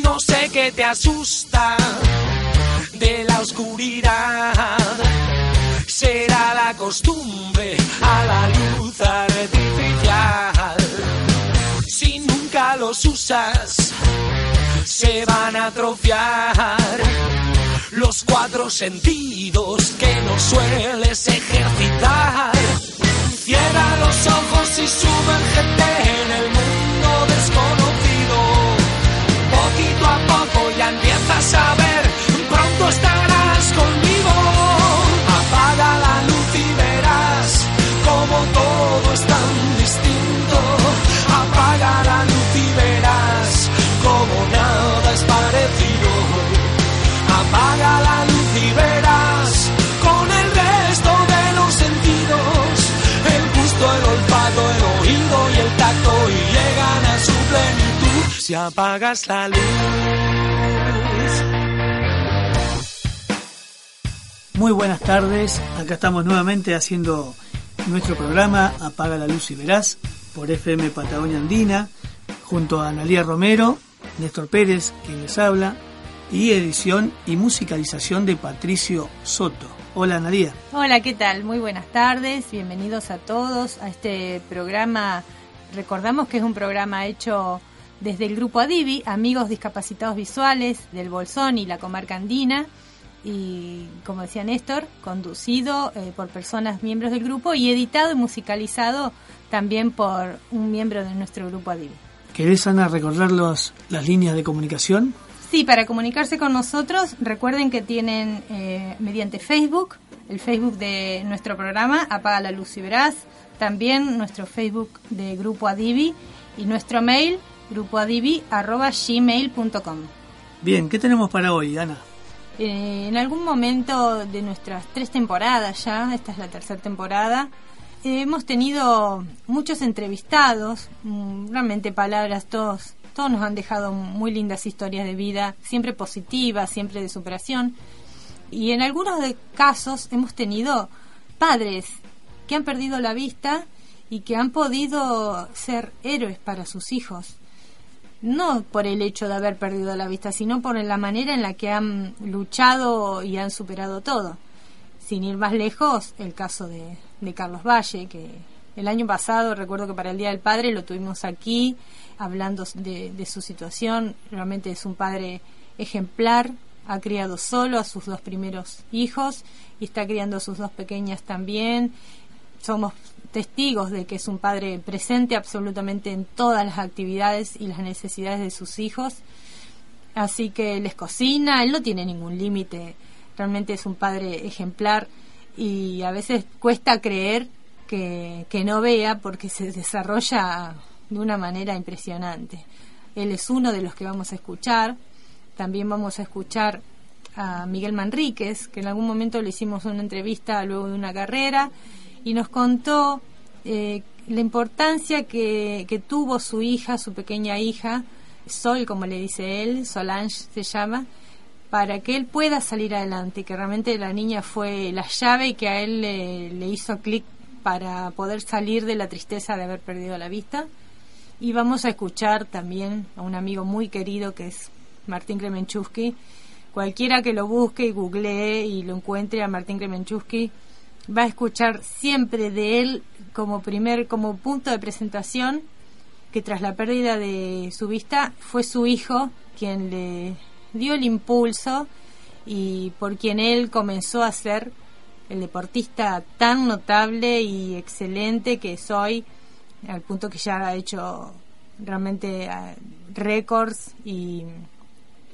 No sé qué te asusta de la oscuridad. Será la costumbre a la luz artificial. Si nunca los usas, se van a atrofiar los cuatro sentidos que no sueles ejercitar. Cierra los ojos y sumérgete en el mundo desconocido. Empiezas a ver, pronto estarás conmigo. Apaga la luz y verás como todo es tan distinto. Apaga la luz y verás como nada es parecido. Apaga la luz y verás con el resto de los sentidos. El gusto, el olfato, el oído y el tacto y llegan a su plenitud si apagas la luz. Muy buenas tardes, acá estamos nuevamente haciendo nuestro programa Apaga la Luz y Verás por FM Patagonia Andina, junto a Analía Romero, Néstor Pérez, quien les habla, y edición y musicalización de Patricio Soto. Hola Analía. Hola, ¿qué tal? Muy buenas tardes, bienvenidos a todos a este programa. Recordamos que es un programa hecho desde el grupo Adivi, Amigos Discapacitados Visuales del Bolsón y la comarca andina, y como decía Néstor, conducido eh, por personas miembros del grupo y editado y musicalizado también por un miembro de nuestro grupo Adivi. ¿Querés, Ana, recordar los, las líneas de comunicación? Sí, para comunicarse con nosotros, recuerden que tienen eh, mediante Facebook, el Facebook de nuestro programa, Apaga la Luz y Verás, también nuestro Facebook de Grupo Adivi y nuestro mail, grupoadivi.gmail.com. Bien, ¿qué tenemos para hoy, Ana? Eh, en algún momento de nuestras tres temporadas ya, esta es la tercera temporada, eh, hemos tenido muchos entrevistados, mm, realmente palabras, todos, todos nos han dejado muy lindas historias de vida, siempre positivas, siempre de superación. Y en algunos de casos hemos tenido padres que han perdido la vista y que han podido ser héroes para sus hijos no por el hecho de haber perdido la vista, sino por la manera en la que han luchado y han superado todo. Sin ir más lejos, el caso de, de Carlos Valle, que el año pasado, recuerdo que para el Día del Padre lo tuvimos aquí, hablando de, de su situación. Realmente es un padre ejemplar, ha criado solo a sus dos primeros hijos y está criando a sus dos pequeñas también. Somos testigos de que es un padre presente absolutamente en todas las actividades y las necesidades de sus hijos. Así que les cocina, él no tiene ningún límite, realmente es un padre ejemplar y a veces cuesta creer que, que no vea porque se desarrolla de una manera impresionante. Él es uno de los que vamos a escuchar. También vamos a escuchar a Miguel Manríquez, que en algún momento le hicimos una entrevista luego de una carrera y nos contó eh, la importancia que, tuvo su hija, su pequeña hija, Sol, como le dice él, Solange se llama, para que él pueda salir adelante, que realmente la niña fue la llave y que a él le, le hizo clic para poder salir de la tristeza de haber perdido la vista. Y vamos a escuchar también a un amigo muy querido que es Martín Kremenchusky. Cualquiera que lo busque y googlee y lo encuentre a Martín Kremenchusky, va a escuchar siempre de él como primer como punto de presentación que tras la pérdida de su vista fue su hijo quien le dio el impulso y por quien él comenzó a ser el deportista tan notable y excelente que soy al punto que ya ha hecho realmente uh, récords y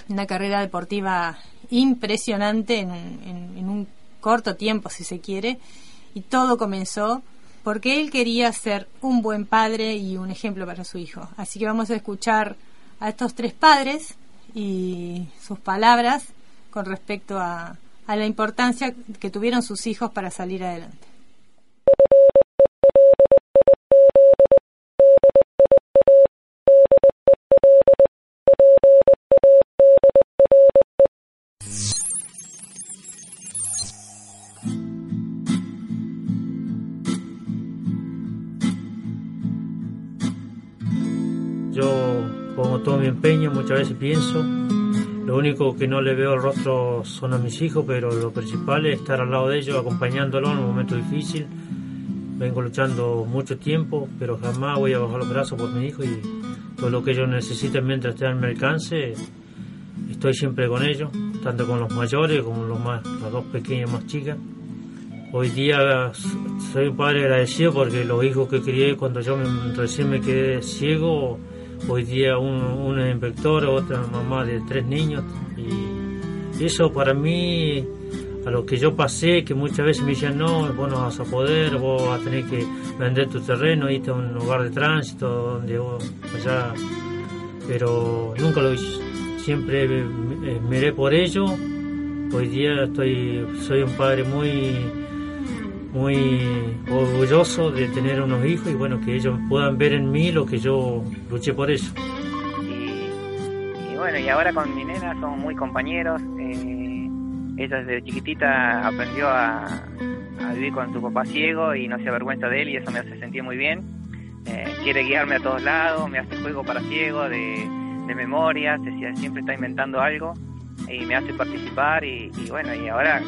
una carrera deportiva impresionante en, en, en un corto tiempo, si se quiere, y todo comenzó porque él quería ser un buen padre y un ejemplo para su hijo. Así que vamos a escuchar a estos tres padres y sus palabras con respecto a, la importancia que tuvieron sus hijos para salir adelante. Yo pongo todo mi empeño, muchas veces pienso. Lo único que no le veo el rostro son a mis hijos, pero lo principal es estar al lado de ellos, acompañándolos en un momento difícil. Vengo luchando mucho tiempo, pero jamás voy a bajar los brazos por mi hijo y todo lo que ellos necesiten mientras estén al mi alcance, estoy siempre con ellos, tanto con los mayores como los más, las dos pequeñas más chicas. Hoy día soy un padre agradecido porque los hijos que crié cuando yo recién me quedé ciego, hoy día un- una inspectora, otra mamá de tres niños y eso para mí a lo que yo pasé, que muchas veces me decían no, vos no vas a poder, vos vas a tener que vender tu terreno, irte a un lugar de tránsito donde vos allá pero nunca lo hice. Siempre miré por ello. Hoy día estoy, soy un padre muy, muy orgulloso de tener unos hijos y bueno, que ellos puedan ver en mí lo que yo luché por ellos. y, bueno, y ahora con mi nena somos muy compañeros. eh, ella desde chiquitita aprendió a, vivir con su papá ciego y no se avergüenza de él y eso me hace sentir muy bien. Eh, quiere guiarme a todos lados, me hace juego para ciego de, de memorias, decía, siempre está inventando algo y me hace participar y bueno, y ahora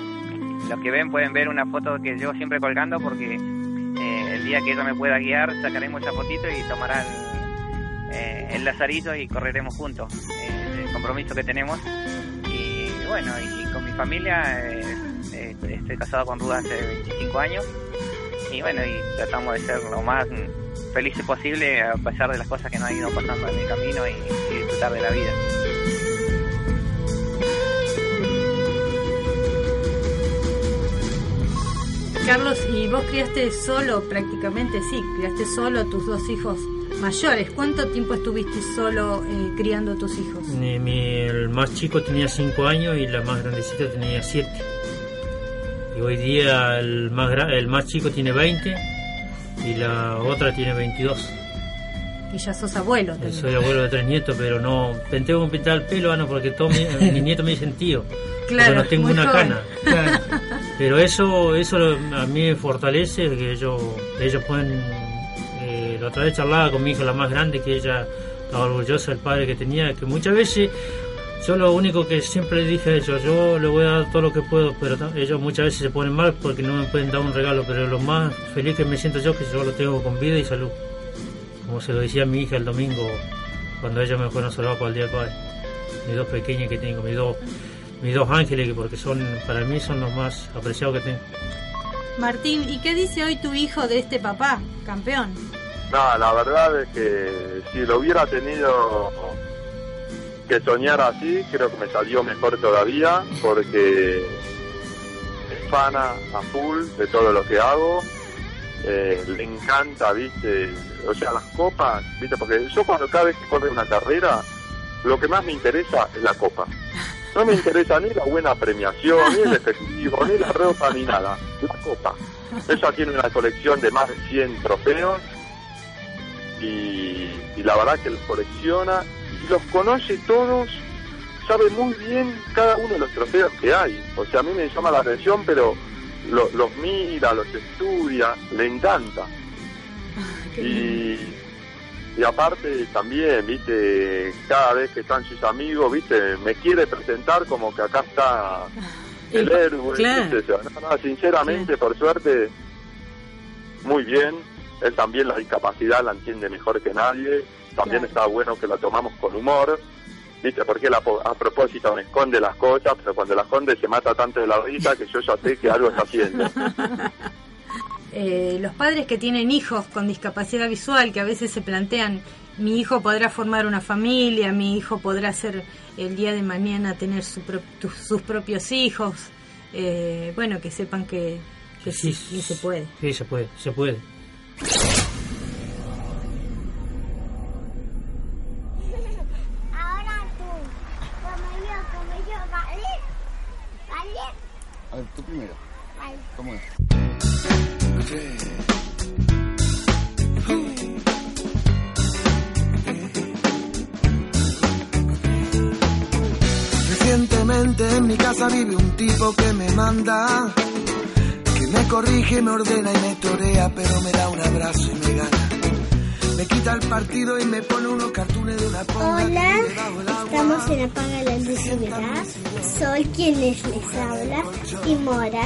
los que ven pueden ver una foto que yo siempre colgando porque eh, el día que ella me pueda guiar sacaremos esa fotito y tomarán eh, el lazarillo y correremos juntos. Eh, el compromiso que tenemos. Y bueno, y con mi familia, eh, estoy casado con Ruda hace 25 años. Y bueno, y tratamos de ser lo más felices posible a pesar de las cosas que nos han ido pasando en el camino y disfrutar de la vida. Carlos, ¿y vos criaste solo prácticamente? Sí, criaste solo a tus dos hijos mayores. ¿Cuánto tiempo estuviste solo eh, criando a tus hijos? Mi- mi- el más chico tenía 5 años y la más grandecita tenía 7. Y hoy día el más, gra- el más chico tiene 20 y la otra tiene 22. Y ya sos abuelo también. Soy abuelo de tres nietos, pero no tengo que pintar el pelo, no, porque todos mis, mis nietos me dicen tío. Claro, porque no tengo una joven. cana. Claro. Pero eso eso a mí me fortalece, que ellos, ellos pueden... eh, la otra vez charlaba con mi hija, la más grande, que ella estaba orgullosa del padre que tenía, que muchas veces yo lo único que siempre le dije a ellos, yo le voy a dar todo lo que puedo, pero ellos muchas veces se ponen mal porque no me pueden dar un regalo, pero lo más feliz que me siento yo es que yo lo tengo con vida y salud. Como se lo decía a mi hija el domingo cuando ella me fue a saludar para el día del padre. Mis dos pequeñas que tengo, mis dos, mis dos ángeles, que porque son para mí son los más apreciados que tengo. Martín, ¿y qué dice hoy tu hijo de este papá, campeón? No, la verdad es que si lo hubiera tenido que soñar así, creo que me salió mejor todavía, porque es fana a full de todo lo que hago. Eh, le encanta, viste, o sea, las copas, viste, porque yo cuando cada vez que corre una carrera, lo que más me interesa es la copa. No me interesa ni la buena premiación, ni el efectivo, ni la ropa, ni nada. La copa. Ella tiene una colección de más de 100 trofeos y, y la verdad que los colecciona y los conoce todos, sabe muy bien cada uno de los trofeos que hay. O sea, a mí me llama la atención, pero lo- los mira, los estudia, le encanta. Y, y aparte también, viste, cada vez que están sus amigos, viste, me quiere presentar como que acá está el El- héroe. claro. ¿viste? No, no, sinceramente, por suerte, muy bien. Él también la discapacidad la entiende mejor que nadie. También Claro. está bueno que la tomamos con humor. ¿Viste? Porque él a, propósito me esconde las cosas, pero cuando la esconde se mata tanto de la risa que yo ya sé que algo está haciendo. Eh, los padres que tienen hijos con discapacidad visual, que a veces se plantean, mi hijo podrá formar una familia, mi hijo podrá ser el día de mañana tener su pro- tu- sus propios hijos, eh, bueno, que sepan que, que sí, sí se puede. Sí, se puede, se puede. Ahora tú, como yo, como yo, ¿vale? ¿Vale? A ver, tú primero. Vale. ¿Cómo es? Recientemente en mi casa vive un tipo que me manda, que me corrige, me ordena y me torea, pero me da un abrazo y me gana. Me quita el partido y me pone unos cartones de una ponga. Hola, estamos en Apaga la Verás. Soy quien les, les habla y Mora.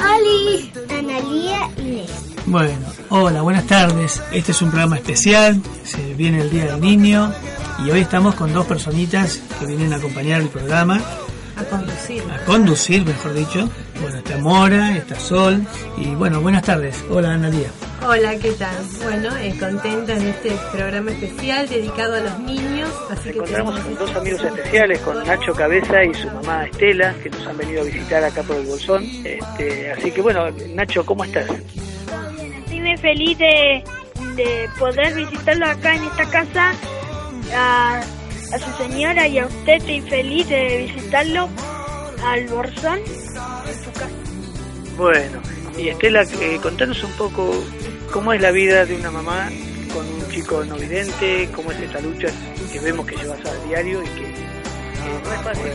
Oli, Analía y. Bueno, hola, buenas tardes. Este es un programa especial, se viene el Día del Niño y hoy estamos con dos personitas que vienen a acompañar el programa, A conducir. a conducir, mejor dicho. Bueno, está Mora, está Sol y bueno, buenas tardes. Hola, Analía. Hola, ¿qué tal? Bueno, eh, contenta en este programa especial dedicado a los niños. Así que encontramos con dos amigos especiales, con Nacho Cabeza y su mamá Estela, que nos han venido a visitar acá por el Bolsón. Este, así que bueno, Nacho, ¿cómo estás? Estoy muy feliz de, de poder visitarlo acá en esta casa, a, a su señora y a usted. Estoy feliz de visitarlo al Borzón en su casa. Bueno, y Estela, eh, contanos un poco cómo es la vida de una mamá con un chico no vidente, cómo es esta lucha que vemos que llevas a diario y que, que no es fácil.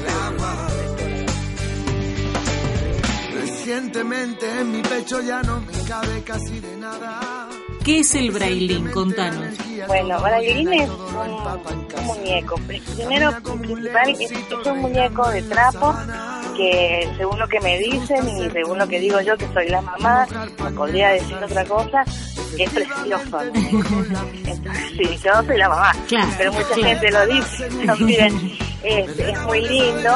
Recientemente en mi pecho ya no me cabe casi de nada. ¿Qué es el brailín? Contanos. Bueno, Brailín es un, un muñeco. Primero, principal, es, es un muñeco de trapo que según lo que me dicen y según lo que digo yo, que soy la mamá, me podría decir otra cosa, es precioso. Entonces, sí, yo soy la mamá, Claro, pero mucha claro. gente lo dice también. Es, es muy lindo.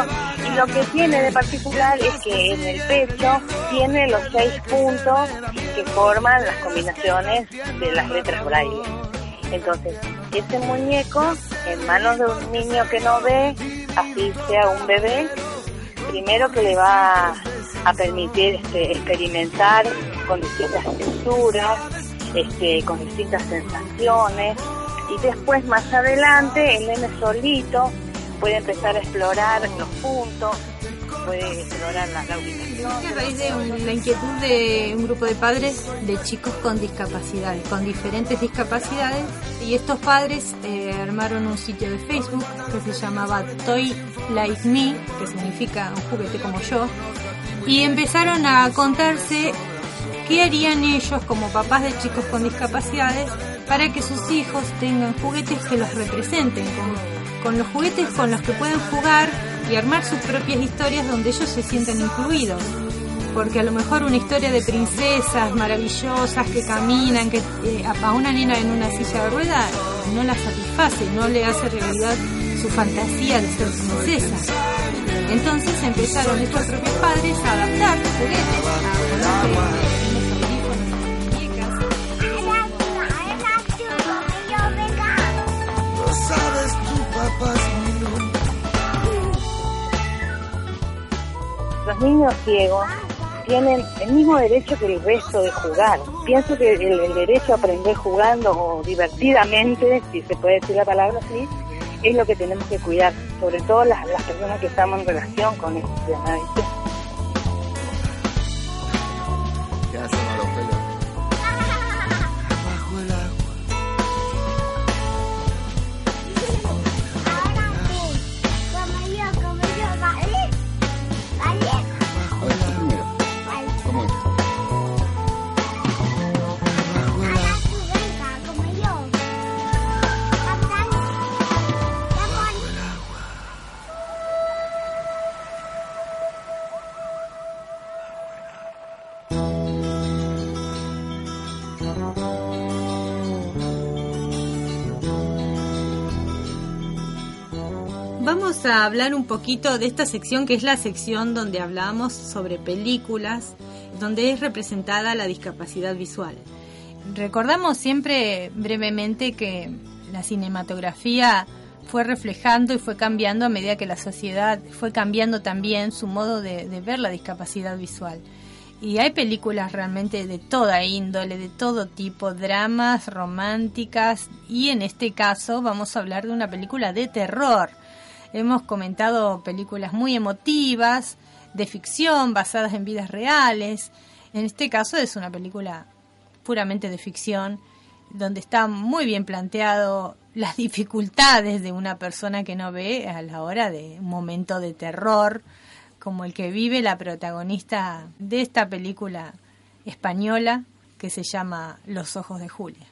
Y lo que tiene de particular es que en el pecho tiene los seis puntos que forman las combinaciones de las letras braille. Entonces, ese muñeco en manos de un niño que no ve, así sea un bebé, primero que le va a permitir este, experimentar con distintas texturas, este, con distintas sensaciones, y después más adelante el nene solito puede empezar a explorar los puntos, puede explorar la, la ubicación. a raíz de la inquietud de un grupo de padres de chicos con discapacidades, con diferentes discapacidades, y estos padres eh, armaron un sitio de Facebook que se llamaba Toy Like Me, que significa un juguete como yo, y empezaron a contarse qué harían ellos como papás de chicos con discapacidades para que sus hijos tengan juguetes que los representen, con, con los juguetes con los que pueden jugar y armar sus propias historias donde ellos se sienten incluidos. Porque a lo mejor una historia de princesas maravillosas que caminan, que eh, a una nena en una silla de ruedas no la satisface, no le hace realidad su fantasía de ser princesa. Entonces empezaron estos propios padres a adaptar juguetes a sabes tu papá Los niños ciegos tienen el mismo derecho que el resto de jugar. Pienso que el, derecho a aprender jugando o divertidamente, si se puede decir la palabra así, es lo que tenemos que cuidar, sobre todo las, las personas que estamos en relación con este tema. A hablar un poquito de esta sección que es la sección donde hablamos sobre películas, donde es representada la discapacidad visual. Recordamos siempre brevemente que la cinematografía fue reflejando y fue cambiando a medida que la sociedad fue cambiando también su modo de, de ver la discapacidad visual. Y hay películas realmente de toda índole, de todo tipo, dramas, románticas y en este caso vamos a hablar de una película de terror. Hemos comentado películas muy emotivas, de ficción, basadas en vidas reales. En este caso es una película puramente de ficción, donde está muy bien planteado las dificultades de una persona que no ve a la hora de un momento de terror como el que vive la protagonista de esta película española que se llama Los ojos de Julia.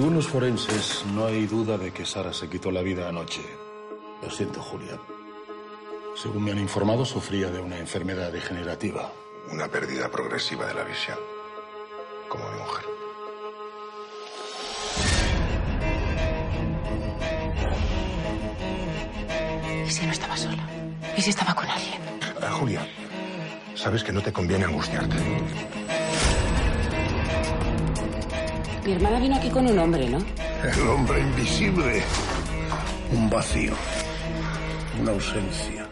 Según los forenses, no hay duda de que Sara se quitó la vida anoche. Lo siento, Julia. Según me han informado, sufría de una enfermedad degenerativa. Una pérdida progresiva de la visión. Como mi mujer. ¿Y si no estaba sola? ¿Y si estaba con alguien? Ah, Julia, sabes que no te conviene angustiarte. Mi hermana vino aquí con un hombre, ¿no? El hombre invisible. Un vacío. Una ausencia.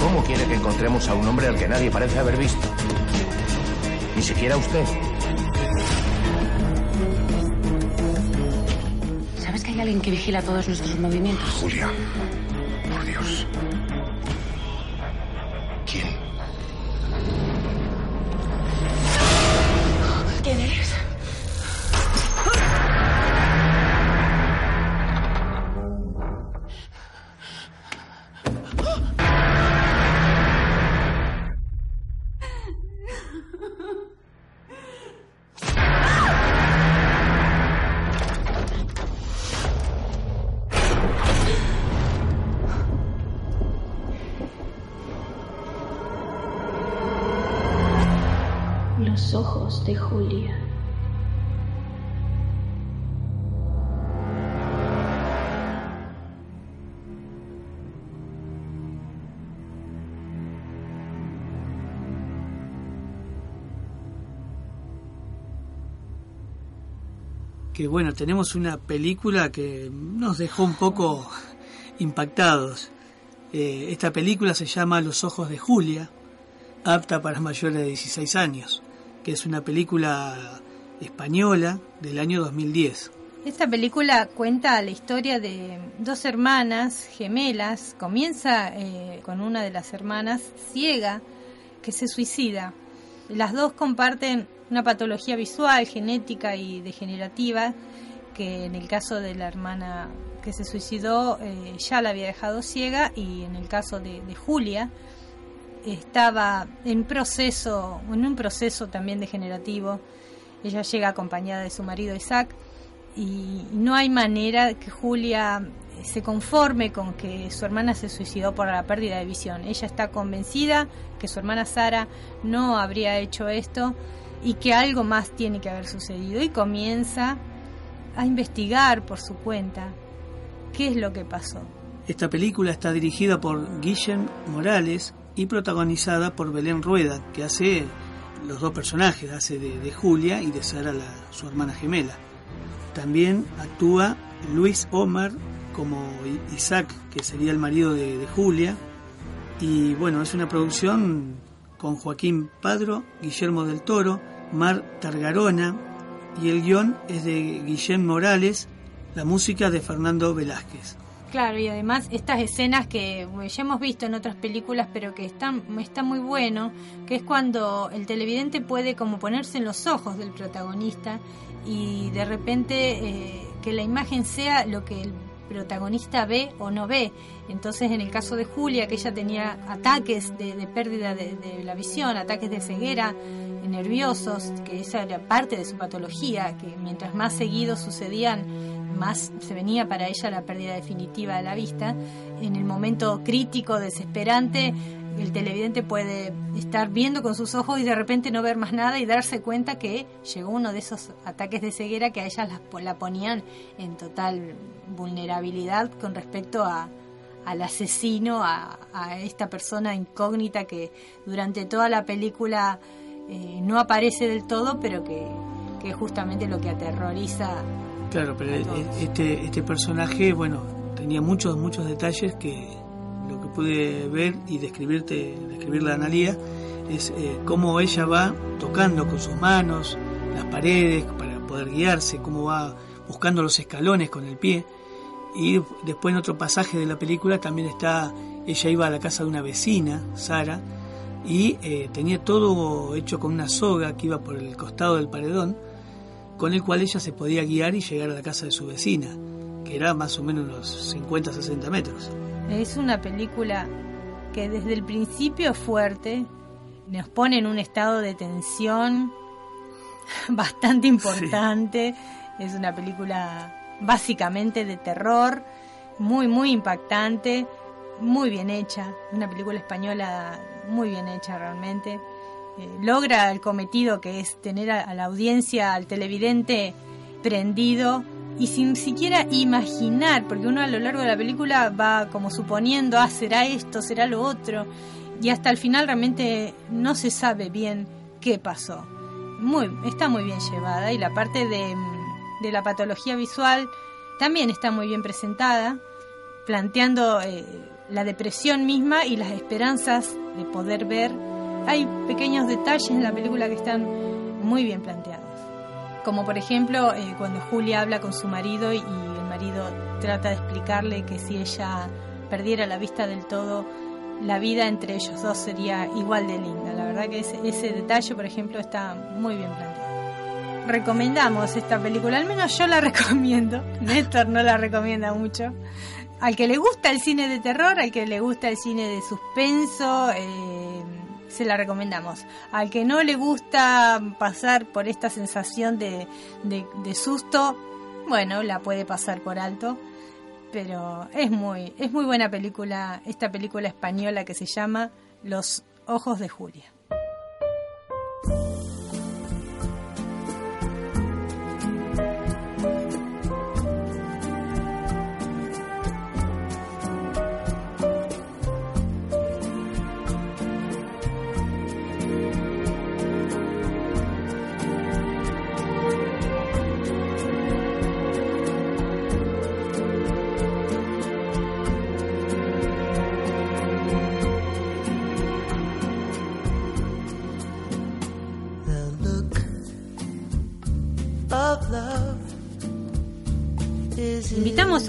¿Cómo quiere que encontremos a un hombre al que nadie parece haber visto? Ni siquiera usted. Alguien que vigila todos nuestros movimientos? Julia, por Dios. Julia. que bueno, tenemos una película que nos dejó un poco impactados. Eh, esta película se llama Los ojos de Julia, apta para mayores de 16 años, que es una película española del año 2010. Esta película cuenta la historia de dos hermanas gemelas. Comienza eh, con una de las hermanas ciega que se suicida. Las dos comparten una patología visual, genética y degenerativa, que en el caso de la hermana que se suicidó eh, ya la había dejado ciega y en el caso de, de Julia estaba en proceso, en un proceso también degenerativo. Ella llega acompañada de su marido Isaac y no hay manera que Julia se conforme con que su hermana se suicidó por la pérdida de visión. Ella está convencida que su hermana Sara no habría hecho esto y que algo más tiene que haber sucedido y comienza a investigar por su cuenta qué es lo que pasó. Esta película está dirigida por Guillem Morales y protagonizada por Belén Rueda, que hace los dos personajes, hace de, de Julia y de Sara, la, su hermana gemela. También actúa Luis Omar como Isaac, que sería el marido de, de Julia. Y bueno, es una producción con Joaquín Padro, Guillermo del Toro, Mar Targarona y el guion es de Guillem Morales, la música de Fernando Velázquez. Claro, y además estas escenas que ya hemos visto en otras películas, pero que están está muy bueno, que es cuando el televidente puede como ponerse en los ojos del protagonista y de repente eh, que la imagen sea lo que el protagonista ve o no ve. Entonces, en el caso de Julia, que ella tenía ataques de, pérdida de, de, la visión, ataques de ceguera nerviosos, que esa era parte de su patología, que mientras más seguidos sucedían, más se venía para ella la pérdida definitiva de la vista. En el momento crítico, desesperante, el televidente puede estar viendo con sus ojos y de repente no ver más nada y darse cuenta que llegó uno de esos ataques de ceguera que a ellas las- la ponían en total vulnerabilidad con respecto a, al asesino, a, a esta persona incógnita que durante toda la película eh, no aparece del todo, pero que, que es justamente lo que aterroriza. Claro, pero este, este personaje, bueno, tenía muchos, muchos detalles que lo que pude ver y describirte, describirle a Analia es eh, cómo ella va tocando con sus manos las paredes para poder guiarse, cómo va buscando los escalones con el pie. Y después en otro pasaje de la película también está, ella iba a la casa de una vecina, Sara, y eh, tenía todo hecho con una soga que iba por el costado del paredón, con el cual ella se podía guiar y llegar a la casa de su vecina, que era más o menos unos 50-60 metros. Es una película que desde el principio es fuerte, nos pone en un estado de tensión bastante importante. Es una película básicamente de terror, muy, muy impactante, muy bien hecha. Una película española muy bien hecha realmente. Eh, logra el cometido que es tener a, la audiencia, al televidente prendido y sin siquiera imaginar, porque uno a lo largo de la película va como suponiendo, ah, será esto, será lo otro, y hasta el final realmente no se sabe bien qué pasó. Muy, está muy bien llevada y la parte de, de la patología visual también está muy bien presentada, planteando eh, la depresión misma y las esperanzas de poder ver. Hay pequeños detalles en la película que están muy bien planteados. Como por ejemplo eh, cuando Julia habla con su marido y, el marido trata de explicarle que si ella perdiera la vista del todo, la vida entre ellos dos sería igual de linda. La verdad que ese, ese detalle, por ejemplo, está muy bien planteado. Recomendamos esta película, al menos yo la recomiendo. Néstor no la recomienda mucho. Al que le gusta el cine de terror, al que le gusta el cine de suspenso, eh, se la recomendamos. Al que no le gusta pasar por esta sensación de, de, susto, bueno, la puede pasar por alto pero es muy es muy buena película esta película española que se llama Los ojos de Julia.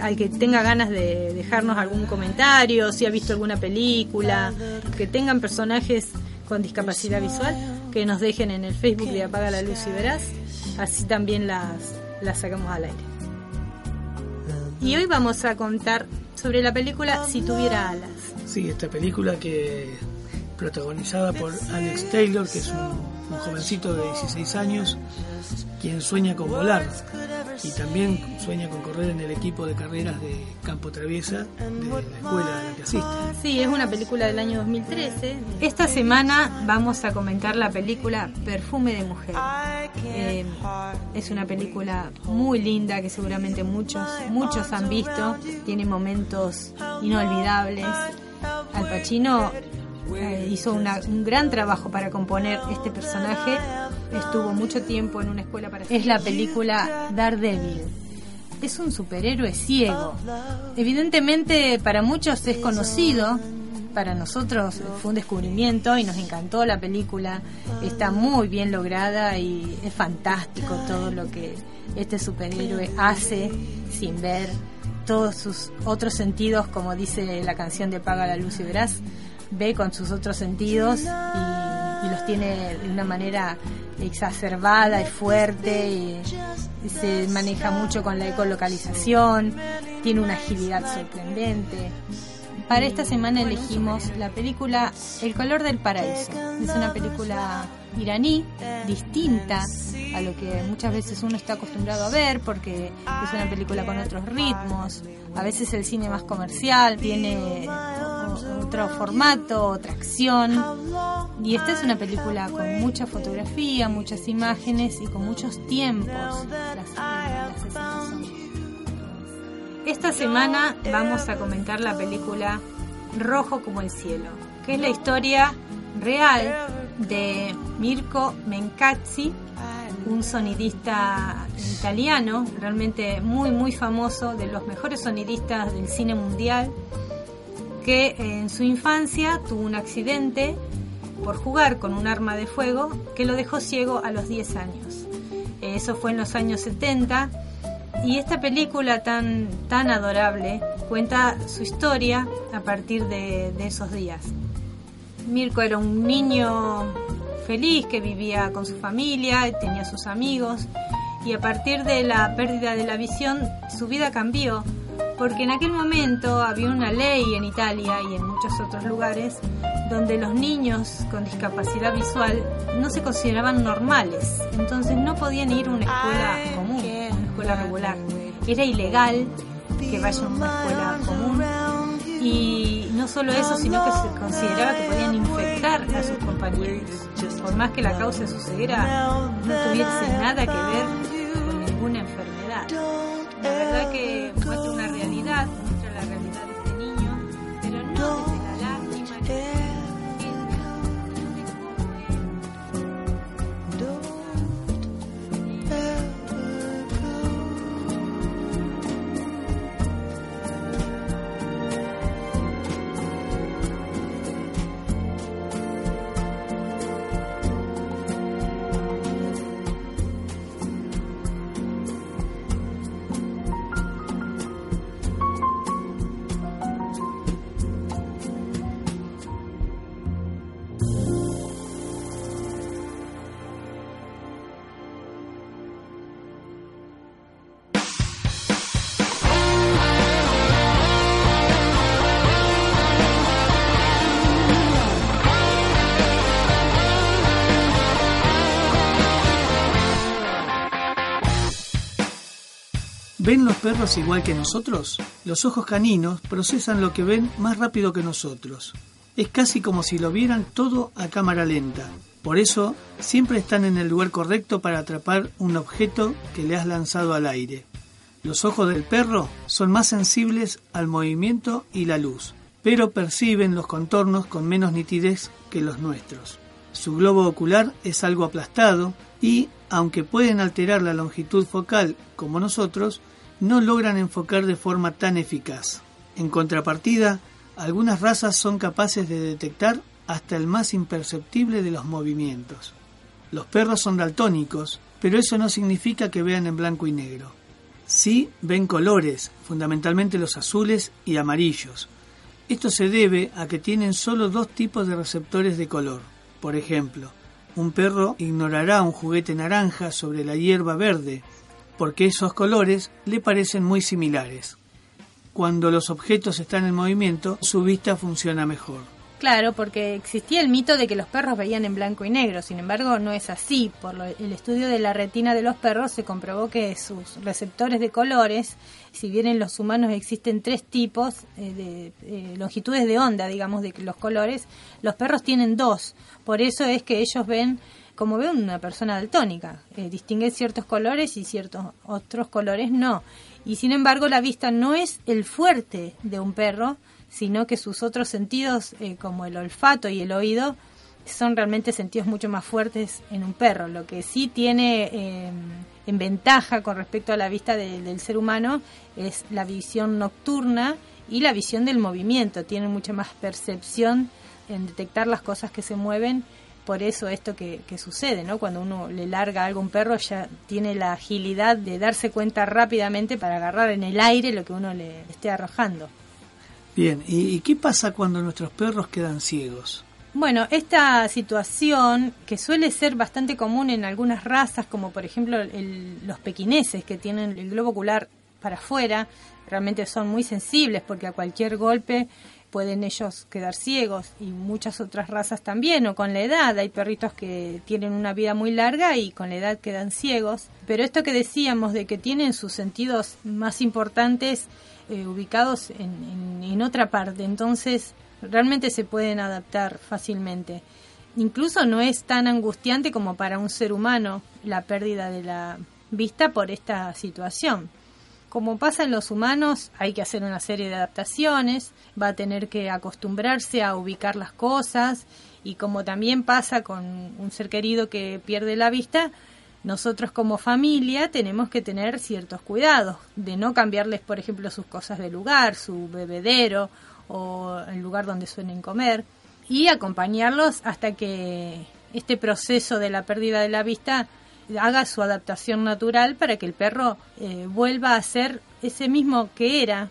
Al que tenga ganas de dejarnos algún comentario, si ha visto alguna película, que tengan personajes con discapacidad visual, que nos dejen en el Facebook de Apaga la Luz y Verás, así también las, las sacamos al aire. Y hoy vamos a contar sobre la película Si tuviera alas. Sí, esta película que protagonizada por Alex Taylor, que es un, un jovencito de 16 años, quien sueña con volar y también sueña con correr en el equipo de carreras de Campo Traviesa de la escuela a la que asiste. Sí, es una película del año 2013. Esta semana vamos a comentar la película Perfume de Mujer. Eh, es una película muy linda que seguramente muchos, muchos han visto. Tiene momentos inolvidables. Al Pacino eh, hizo una, un gran trabajo para componer este personaje. Estuvo mucho tiempo en una escuela para... Es la película Daredevil. Es un superhéroe ciego. Evidentemente para muchos es conocido, para nosotros fue un descubrimiento y nos encantó la película. Está muy bien lograda y es fantástico todo lo que este superhéroe hace sin ver todos sus otros sentidos, como dice la canción de Paga la Luz y Verás, ve con sus otros sentidos y, y los tiene de una manera exacerbada y fuerte y, y se maneja mucho con la ecolocalización, tiene una agilidad sorprendente. Para esta semana elegimos la película El color del paraíso. Es una película iraní, distinta a lo que muchas veces uno está acostumbrado a ver, porque es una película con otros ritmos. A veces el cine más comercial tiene otro formato, otra acción. Y esta es una película con mucha fotografía, muchas imágenes y con muchos tiempos. Esta semana vamos a comentar la película Rojo como el cielo, que es la historia real de Mirko Mencazzi, un sonidista italiano, realmente muy muy famoso, de los mejores sonidistas del cine mundial, que en su infancia tuvo un accidente por jugar con un arma de fuego que lo dejó ciego a los 10 años. Eso fue en los años 70 y esta película tan, tan adorable cuenta su historia a partir de, de esos días. Mirko era un niño feliz que vivía con su familia, tenía sus amigos y a partir de la pérdida de la visión su vida cambió porque en aquel momento había una ley en Italia y en muchos otros lugares donde los niños con discapacidad visual no se consideraban normales, entonces no podían ir a una escuela común, una escuela regular. Era ilegal que vayan a una escuela común y no solo eso, sino que se consideraba que podían infectar a sus compañeros, por más que la causa de su ceguera no tuviese nada que ver con ninguna enfermedad. La verdad que muestra una realidad, ¿Ven los perros igual que nosotros? Los ojos caninos procesan lo que ven más rápido que nosotros. Es casi como si lo vieran todo a cámara lenta. Por eso, siempre están en el lugar correcto para atrapar un objeto que le has lanzado al aire. Los ojos del perro son más sensibles al movimiento y la luz, pero perciben los contornos con menos nitidez que los nuestros. Su globo ocular es algo aplastado y, aunque pueden alterar la longitud focal como nosotros, no logran enfocar de forma tan eficaz. En contrapartida, algunas razas son capaces de detectar hasta el más imperceptible de los movimientos. Los perros son daltónicos, pero eso no significa que vean en blanco y negro. Sí ven colores, fundamentalmente los azules y amarillos. Esto se debe a que tienen solo dos tipos de receptores de color. Por ejemplo, un perro ignorará un juguete naranja sobre la hierba verde, porque esos colores le parecen muy similares. Cuando los objetos están en movimiento, su vista funciona mejor. Claro, porque existía el mito de que los perros veían en blanco y negro, sin embargo no es así. Por el estudio de la retina de los perros se comprobó que sus receptores de colores, si bien en los humanos existen tres tipos eh, de eh, longitudes de onda, digamos, de los colores, los perros tienen dos. Por eso es que ellos ven como ve una persona daltónica, eh, distingue ciertos colores y ciertos otros colores no. Y sin embargo la vista no es el fuerte de un perro, sino que sus otros sentidos, eh, como el olfato y el oído, son realmente sentidos mucho más fuertes en un perro. Lo que sí tiene eh, en ventaja con respecto a la vista de- del ser humano es la visión nocturna y la visión del movimiento. Tienen mucha más percepción en detectar las cosas que se mueven. Por eso esto que, que sucede, ¿no? Cuando uno le larga algo a un perro ya tiene la agilidad de darse cuenta rápidamente para agarrar en el aire lo que uno le esté arrojando. Bien, ¿y, y qué pasa cuando nuestros perros quedan ciegos? Bueno, esta situación que suele ser bastante común en algunas razas, como por ejemplo el- los pequineses que tienen el globo ocular para afuera, realmente son muy sensibles porque a cualquier golpe pueden ellos quedar ciegos y muchas otras razas también o con la edad hay perritos que tienen una vida muy larga y con la edad quedan ciegos pero esto que decíamos de que tienen sus sentidos más importantes eh, ubicados en, en- en otra parte entonces realmente se pueden adaptar fácilmente. Incluso no es tan angustiante como para un ser humano la pérdida de la vista por esta situación. Como pasa en los humanos, hay que hacer una serie de adaptaciones, va a tener que acostumbrarse a ubicar las cosas y como también pasa con un ser querido que pierde la vista, nosotros como familia tenemos que tener ciertos cuidados de no cambiarles, por ejemplo, sus cosas de lugar, su bebedero o el lugar donde suelen comer y acompañarlos hasta que este proceso de la pérdida de la vista haga su adaptación natural para que el perro eh, vuelva a ser ese mismo que era.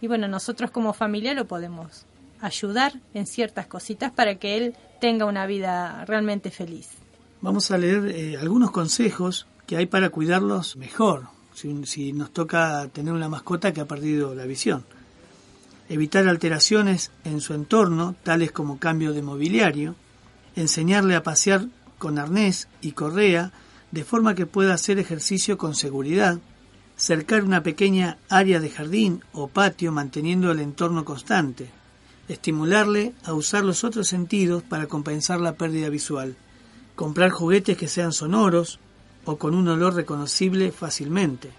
Y bueno, nosotros como familia lo podemos ayudar en ciertas cositas para que él tenga una vida realmente feliz. Vamos a leer eh, algunos consejos que hay para cuidarlos mejor, si, si nos toca tener una mascota que ha perdido la visión. Evitar alteraciones en su entorno, tales como cambio de mobiliario, enseñarle a pasear con arnés y correa de forma que pueda hacer ejercicio con seguridad, cercar una pequeña área de jardín o patio manteniendo el entorno constante, estimularle a usar los otros sentidos para compensar la pérdida visual, comprar juguetes que sean sonoros o con un olor reconocible fácilmente,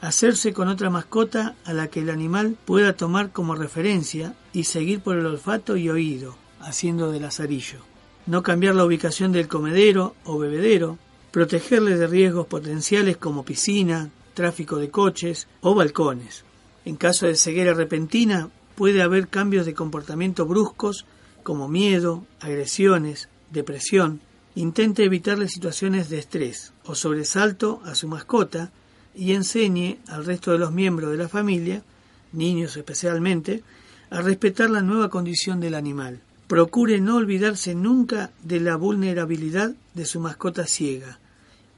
hacerse con otra mascota a la que el animal pueda tomar como referencia y seguir por el olfato y oído, haciendo de lazarillo, no cambiar la ubicación del comedero o bebedero, protegerle de riesgos potenciales como piscina, tráfico de coches o balcones. En caso de ceguera repentina, puede haber cambios de comportamiento bruscos como miedo, agresiones, depresión. Intente evitarle situaciones de estrés o sobresalto a su mascota y enseñe al resto de los miembros de la familia, niños especialmente, a respetar la nueva condición del animal. Procure no olvidarse nunca de la vulnerabilidad de su mascota ciega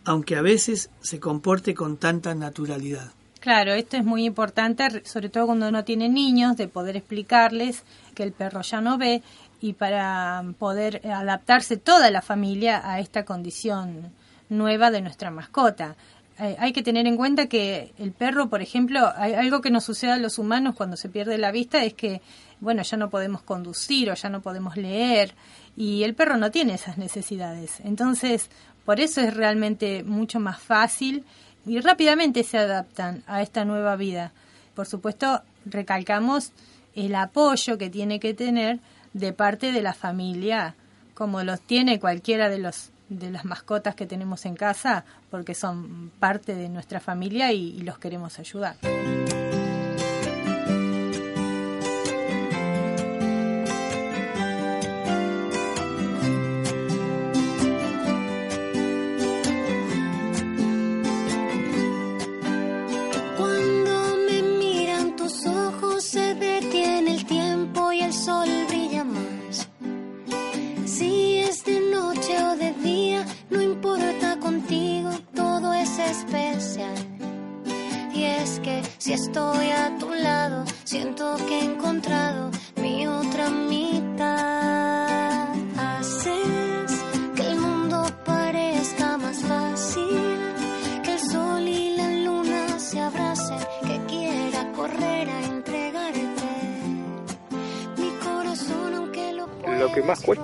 aunque a veces se comporte con tanta naturalidad. Claro, esto es muy importante, sobre todo cuando uno tiene niños, de poder explicarles que el perro ya no ve y para poder adaptarse toda la familia a esta condición nueva de nuestra mascota. Eh, hay que tener en cuenta que el perro, por ejemplo, hay algo que nos sucede a los humanos cuando se pierde la vista es que, bueno, ya no podemos conducir o ya no podemos leer y el perro no tiene esas necesidades. Entonces, por eso es realmente mucho más fácil y rápidamente se adaptan a esta nueva vida. Por supuesto, recalcamos el apoyo que tiene que tener de parte de la familia, como los tiene cualquiera de los de las mascotas que tenemos en casa, porque son parte de nuestra familia y, y los queremos ayudar.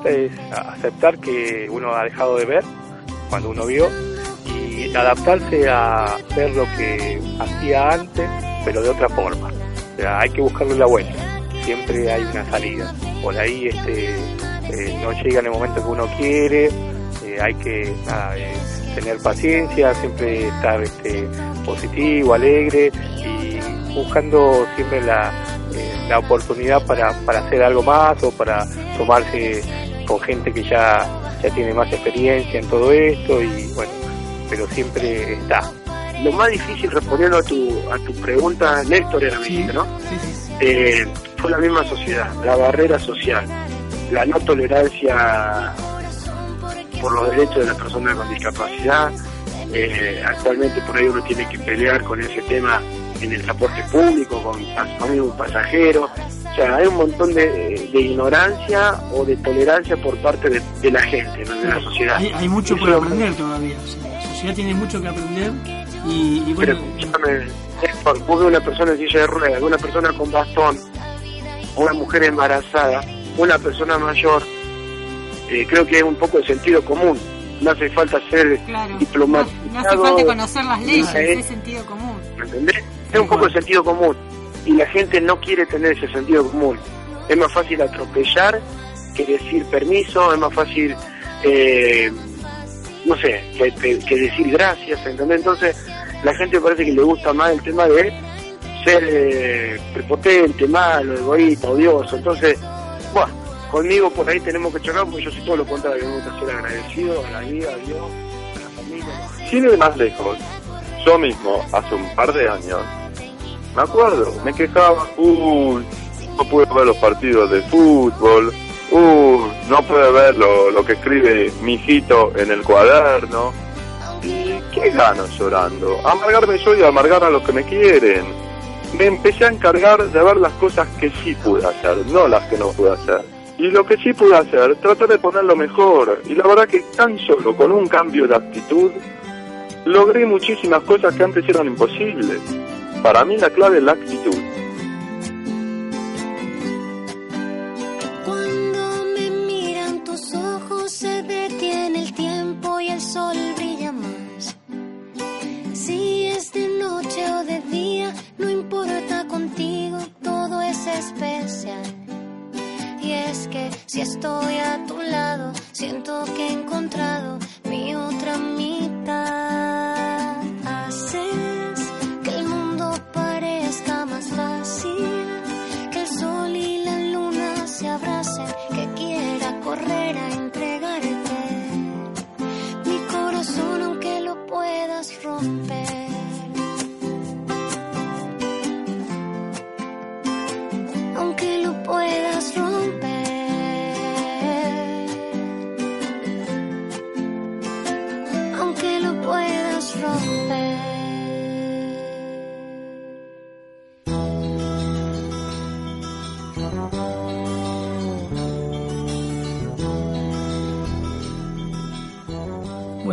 Es aceptar que uno ha dejado de ver cuando uno vio y adaptarse a ver lo que hacía antes pero de otra forma. O sea, hay que buscarle la vuelta. Siempre hay una salida. Por ahí este, eh, no llega en el momento que uno quiere. Eh, hay que nada, eh, tener paciencia, siempre estar este, positivo, alegre y buscando siempre la, la oportunidad para, para hacer algo más o para tomarse con gente que ya, ya tiene más experiencia en todo esto y bueno, pero siempre está lo más difícil respondiendo a tu, a tu pregunta, Néstor era sí, ¿no? Eh, fue la misma sociedad, la barrera social, la no tolerancia por los derechos de las personas con discapacidad. Eh, actualmente por ahí uno tiene que pelear con ese tema en el transporte público, con, con un pasajero. O sea, hay un montón de, ignorancia o de tolerancia por parte de, la gente, de la sociedad. Hay, mucho por aprender todavía. la sociedad tiene mucho que aprender y, y bueno, Pero escúchame, vos ves una persona en silla de ruedas, una persona con bastón, una mujer embarazada, una persona mayor, eh, creo que es un poco de sentido común. No hace falta ser Claro. diplomático. No hace falta conocer las leyes, es sentido común. ¿Me entendés? Es un poco de sentido común. Y la gente no quiere tener ese sentido común. Es más fácil atropellar que decir permiso, es más fácil, eh, no sé, que, que- que decir gracias, ¿entendés? Entonces, la gente parece que le gusta más el tema de ser eh, prepotente, malo, egoísta, odioso. Entonces, bueno, conmigo por ahí tenemos que chocar porque yo soy todo lo contrario. Me gusta ser agradecido a la vida, a Dios, a la familia. Sin ir más lejos, yo mismo, hace un par de años, me acuerdo, me quejaba, uy, no pude ver los partidos de fútbol, uy, no pude ver lo, lo que escribe mi hijito en el cuaderno. ¿Y qué gano llorando? Amargarme yo y amargar a los que me quieren. Me empecé a encargar de ver las cosas que sí pude hacer, no las que no pude hacer. Y lo que sí pude hacer, tratar de ponerlo mejor. Y la verdad que tan solo con un cambio de actitud, logré muchísimas cosas que antes eran imposibles. Para mí la clave es la actitud. Cuando me miran tus ojos se detiene el tiempo y el sol brilla más. Si es de noche o de día, no importa contigo, todo es especial. Y es que si estoy a tu lado, siento que he encontrado mi otra mitad.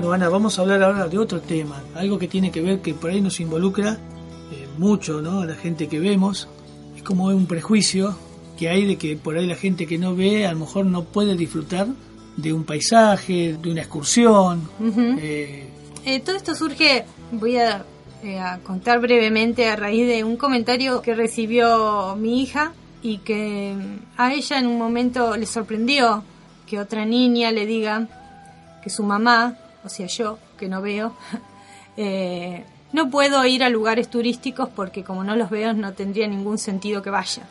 Bueno, Ana, vamos a hablar ahora de otro tema, algo que tiene que ver que por ahí nos involucra eh, mucho, ¿no? A la gente que vemos, es como un prejuicio que hay de que por ahí la gente que no ve a lo mejor no puede disfrutar de un paisaje, de una excursión. Ujú. eh, Eh, todo esto surge, voy a, eh, a contar brevemente a raíz de un comentario que recibió mi hija y que a ella en un momento le sorprendió que otra niña le diga que su mamá, o sea yo, que no veo, eh, no puedo ir a lugares turísticos porque como no los veo no tendría ningún sentido que vaya.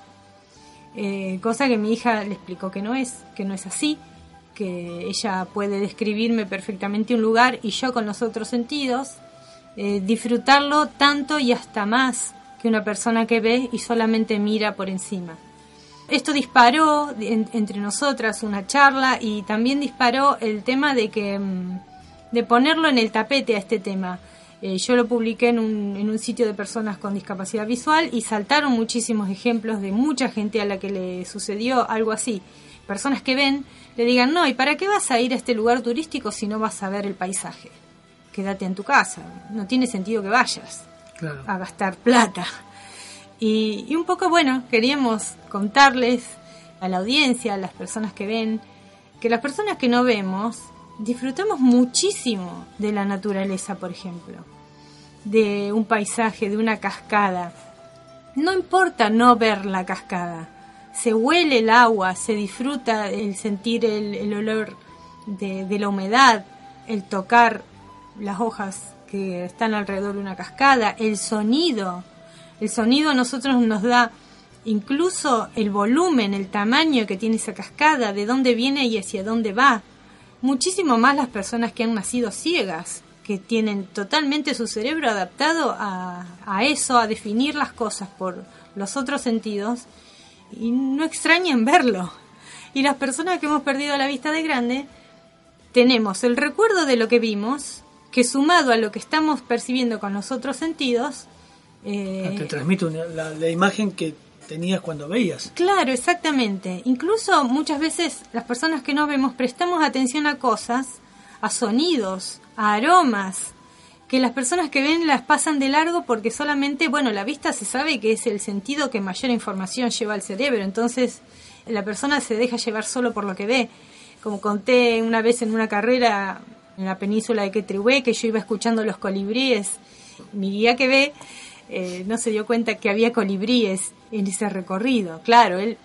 Eh, cosa que mi hija le explicó que no es, que no es así, que ella puede describirme perfectamente un lugar y yo con los otros sentidos eh, disfrutarlo tanto y hasta más que una persona que ve y solamente mira por encima. Esto disparó en- entre nosotras una charla y también disparó el tema de que mm, de ponerlo en el tapete a este tema. Eh, yo lo publiqué en un, en un sitio de personas con discapacidad visual y saltaron muchísimos ejemplos de mucha gente a la que le sucedió algo así. Personas que ven, le digan, no, ¿y para qué vas a ir a este lugar turístico si no vas a ver el paisaje? Quédate en tu casa, no tiene sentido que vayas claro. a gastar plata. Y, y un poco, bueno, queríamos contarles a la audiencia, a las personas que ven, que las personas que no vemos disfrutamos muchísimo de la naturaleza, por ejemplo, de un paisaje, de una cascada. No importa no ver la cascada, se huele el agua, se disfruta el sentir el, el olor de, de la humedad, el tocar las hojas que están alrededor de una cascada, el sonido. El sonido a nosotros nos da incluso el volumen, el tamaño que tiene esa cascada, de dónde viene y hacia dónde va. Muchísimo más las personas que han nacido ciegas, que tienen totalmente su cerebro adaptado a, eso, a definir las cosas por los otros sentidos, y no extrañan verlo. Y las personas que hemos perdido la vista de grande, tenemos el recuerdo de lo que vimos, que sumado a lo que estamos percibiendo con los otros sentidos, eh, te transmite una- la imagen que tenías cuando veías. Claro, exactamente. Incluso muchas veces las personas que no vemos prestamos atención a cosas, a sonidos, a aromas, que las personas que ven las pasan de largo porque solamente, bueno, la vista se sabe que es el sentido que mayor información lleva al cerebro, entonces la persona se deja llevar solo por lo que ve. Como conté una vez en una carrera en la península de Quetrihué, que yo iba escuchando los colibríes, mi guía que ve eh, no se dio cuenta que había colibríes en ese recorrido. Claro, él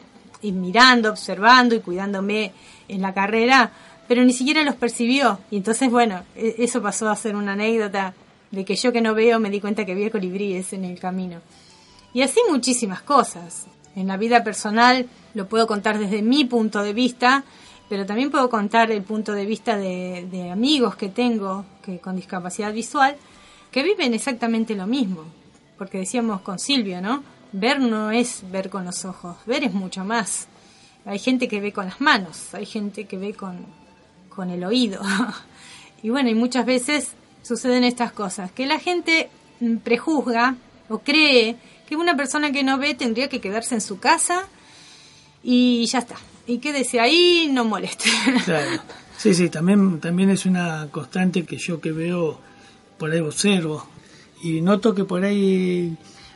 mirando, observando y cuidándome en la carrera, pero ni siquiera los percibió. Y entonces, bueno, e- eso pasó a ser una anécdota de que yo que no veo me di cuenta que había colibríes en el camino. Y así muchísimas cosas. En la vida personal lo puedo contar desde mi punto de vista, pero también puedo contar el punto de vista de, de amigos que tengo que con discapacidad visual que viven exactamente lo mismo. Porque decíamos con Silvio, ¿no? Ver no es ver con los ojos, ver es mucho más. Hay gente que ve con las manos, hay gente que ve con, con el oído. y bueno, y muchas veces suceden estas cosas, que la gente mm, prejuzga o cree que una persona que no ve tendría que quedarse en su casa y ya está. Y quédese ahí, no moleste. Claro. Sí, sí, también, también es una constante que yo que veo, por ahí observo, y noto que por ahí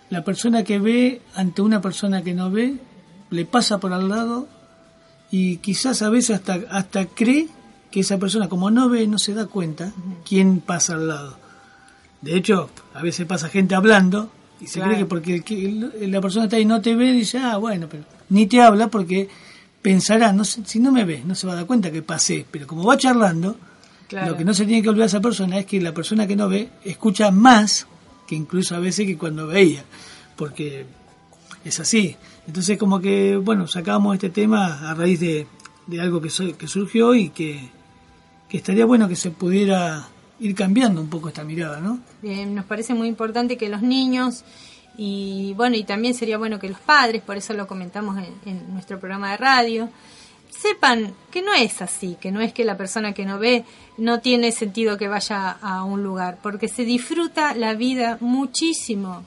la persona que ve ante una persona que no ve, le pasa por al lado y quizás a veces hasta, hasta cree que esa persona, como no ve, no se da cuenta quién pasa al lado. De hecho, a veces pasa gente hablando y se Claro. cree que porque el que- el- la persona está ahí y no te ve, dice, ah, bueno, pero ni te habla porque pensará, no sé, si no me ve, no se va a dar cuenta que pasé, pero como va charlando, Claro. lo que no se tiene que olvidar esa persona es que la persona que no ve escucha más que incluso a veces que cuando veía, porque es así. Entonces como que, bueno, sacamos este tema a raíz de, de algo que, que surgió y que, que estaría bueno que se pudiera ir cambiando un poco esta mirada, ¿no? Eh, nos parece muy importante que los niños y bueno y también sería bueno que los padres por eso lo comentamos en, en nuestro programa de radio sepan que no es así que no es que la persona que no ve no tiene sentido que vaya a un lugar porque se disfruta la vida muchísimo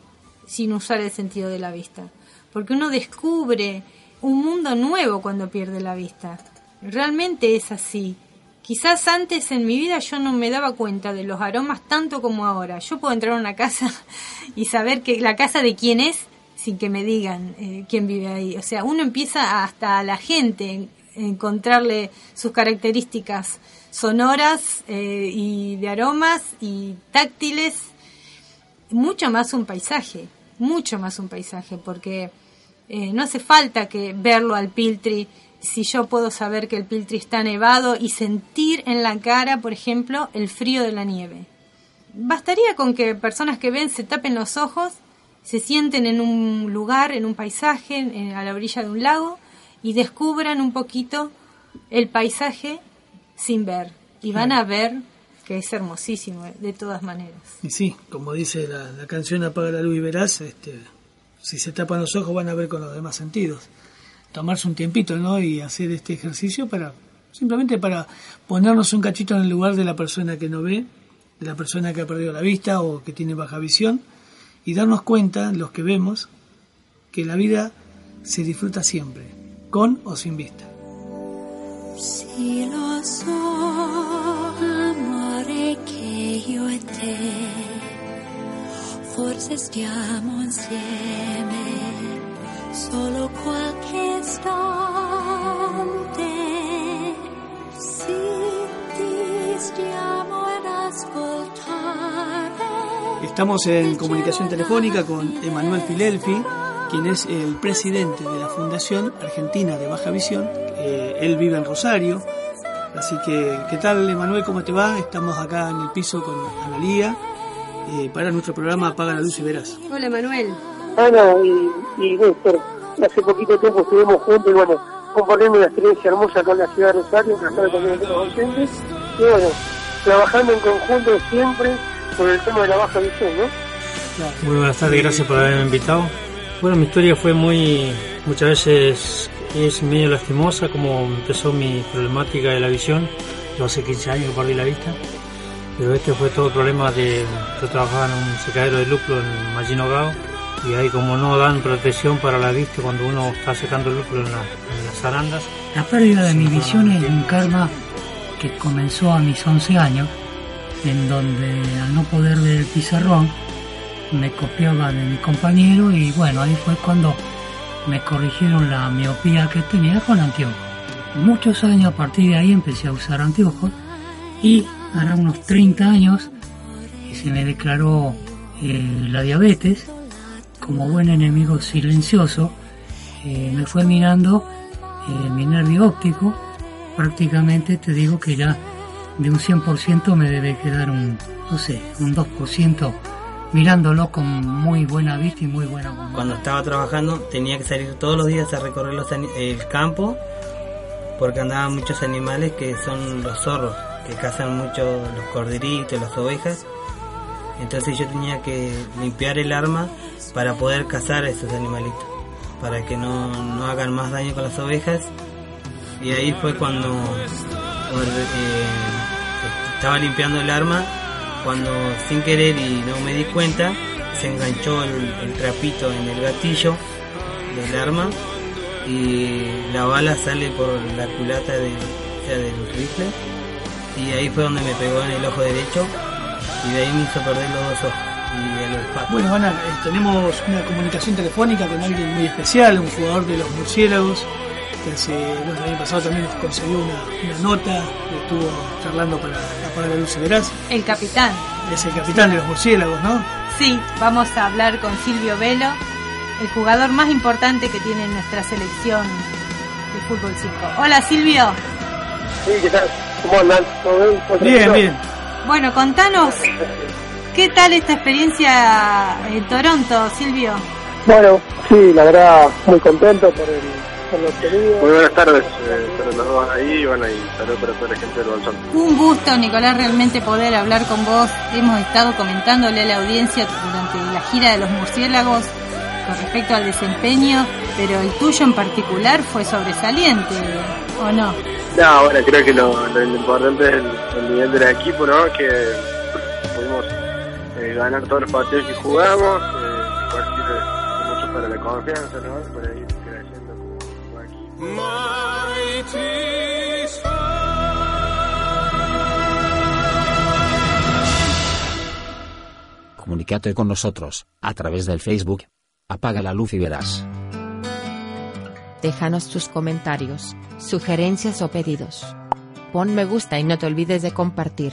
sin usar el sentido de la vista porque uno descubre un mundo nuevo cuando pierde la vista realmente es así Quizás antes en mi vida yo no me daba cuenta de los aromas tanto como ahora. Yo puedo entrar a una casa y saber que la casa de quién es sin que me digan eh, quién vive ahí. O sea, uno empieza hasta a la gente encontrarle sus características sonoras eh, y de aromas y táctiles. Mucho más un paisaje, mucho más un paisaje, porque eh, no hace falta que verlo al Piltri si yo puedo saber que el Piltri está nevado y sentir en la cara, por ejemplo, el frío de la nieve. Bastaría con que personas que ven se tapen los ojos, se sienten en un lugar, en un paisaje, en- a la orilla de un lago y descubran un poquito el paisaje sin ver. Y van a ver que es hermosísimo, de todas maneras. Y sí, como dice la, la canción Apaga la luz y verás, este, si se tapan los ojos van a ver con los demás sentidos. Tomarse un tiempito, ¿no? Y hacer este ejercicio para, simplemente para ponernos un cachito en el lugar de la persona que no ve, de la persona que ha perdido la vista o que tiene baja visión, y darnos cuenta, los que vemos, que la vida se disfruta siempre, con o sin vista. Sì, lo so, amore, che io e te forse stiamo insieme solo qualche istante. Sì, ti stiamo ad ascoltare. Estamos en comunicación telefónica con Emanuel Filelfi, quien es el presidente de la Fundación Argentina de Baja Visión. Eh, él vive en Rosario. Así que, ¿qué tal, Emanuel? ¿Cómo te va? Estamos acá en el piso con Analía eh, para nuestro programa Apaga la Luz y Verás. Hola, Manuel. Ana y, y Néstor, hace poquito tiempo estuvimos juntos y bueno, compartiendo una experiencia hermosa con la ciudad de Rosario, también con los docentes y bueno, trabajando en conjunto siempre por el tema de la baja visión, ¿no? Muy buenas tardes, gracias por haberme invitado. Bueno, mi historia fue muy, muchas veces es medio lastimosa, como empezó mi problemática de la visión. Yo hace 15 años que perdí la vista, pero este fue todo problema de, yo trabajaba en un secadero de lucro en Mallino Gao, y ahí como no dan protección para la vista cuando uno está secando el lucro en, la- en las zarandas, La pérdida de mi visión es un karma que comenzó a mis 11 años en donde al no poder ver el pizarrón me copiaba de mi compañero y bueno, ahí fue cuando me corrigieron la miopía que tenía con anteojos. Muchos años a partir de ahí empecé a usar anteojos y hará unos 30 años se me declaró eh, la diabetes como buen enemigo silencioso. eh, me fue mirando eh, mi nervio óptico. Prácticamente te digo que ya de un 100% me debe quedar un, no sé, un 2% mirándolo con muy buena vista y muy buena voluntad. Cuando estaba trabajando tenía que salir todos los días a recorrer los el campo porque andaban muchos animales que son los zorros, que cazan mucho los corderitos, las ovejas. Entonces yo tenía que limpiar el arma para poder cazar a esos animalitos, para que no, no hagan más daño con las ovejas. Y ahí fue cuando eh, estaba limpiando el arma, cuando sin querer y no me di cuenta, se enganchó el, trapito en el gatillo del arma y la bala sale por la culata de, o sea, del rifle y ahí fue donde me pegó en el ojo derecho y de ahí me hizo perder los dos ojos. Bueno, Ana, eh, tenemos una comunicación telefónica con alguien muy especial, un jugador de los murciélagos, que hace, bueno, el año pasado también nos consiguió una, una nota, que estuvo charlando para apagar la luz y verás. El capitán. Es el capitán de los murciélagos, ¿no? Sí, vamos a hablar con Silvio Velo, el jugador más importante que tiene nuestra selección de fútbol 5. Hola Silvio. Sí, ¿qué tal? ¿Cómo andan? ¿Todo bien? ¿Cómo Bien, bien. Bueno, contanos, ¿qué tal esta experiencia en Toronto, Silvio? Bueno, sí, la verdad, muy contento por el, Muy buenas tardes, eh, para los dos ahí, bueno, y saludos para toda la gente del Bolsón. Un gusto, Nicolás, realmente poder hablar con vos. Hemos estado comentándole a la audiencia durante la gira de los murciélagos con respecto al desempeño, pero el tuyo en particular fue sobresaliente, ¿o no? No, bueno, creo que lo, lo importante es el, el nivel del equipo, ¿no? Que pudimos eh, ganar todos los partidos que jugamos, eh, mucho para la confianza, ¿no? Para ir creciendo Comunícate con nosotros, a través del Facebook. Apaga la luz y verás. Déjanos tus comentarios, sugerencias o pedidos. Pon me gusta y no te olvides de compartir.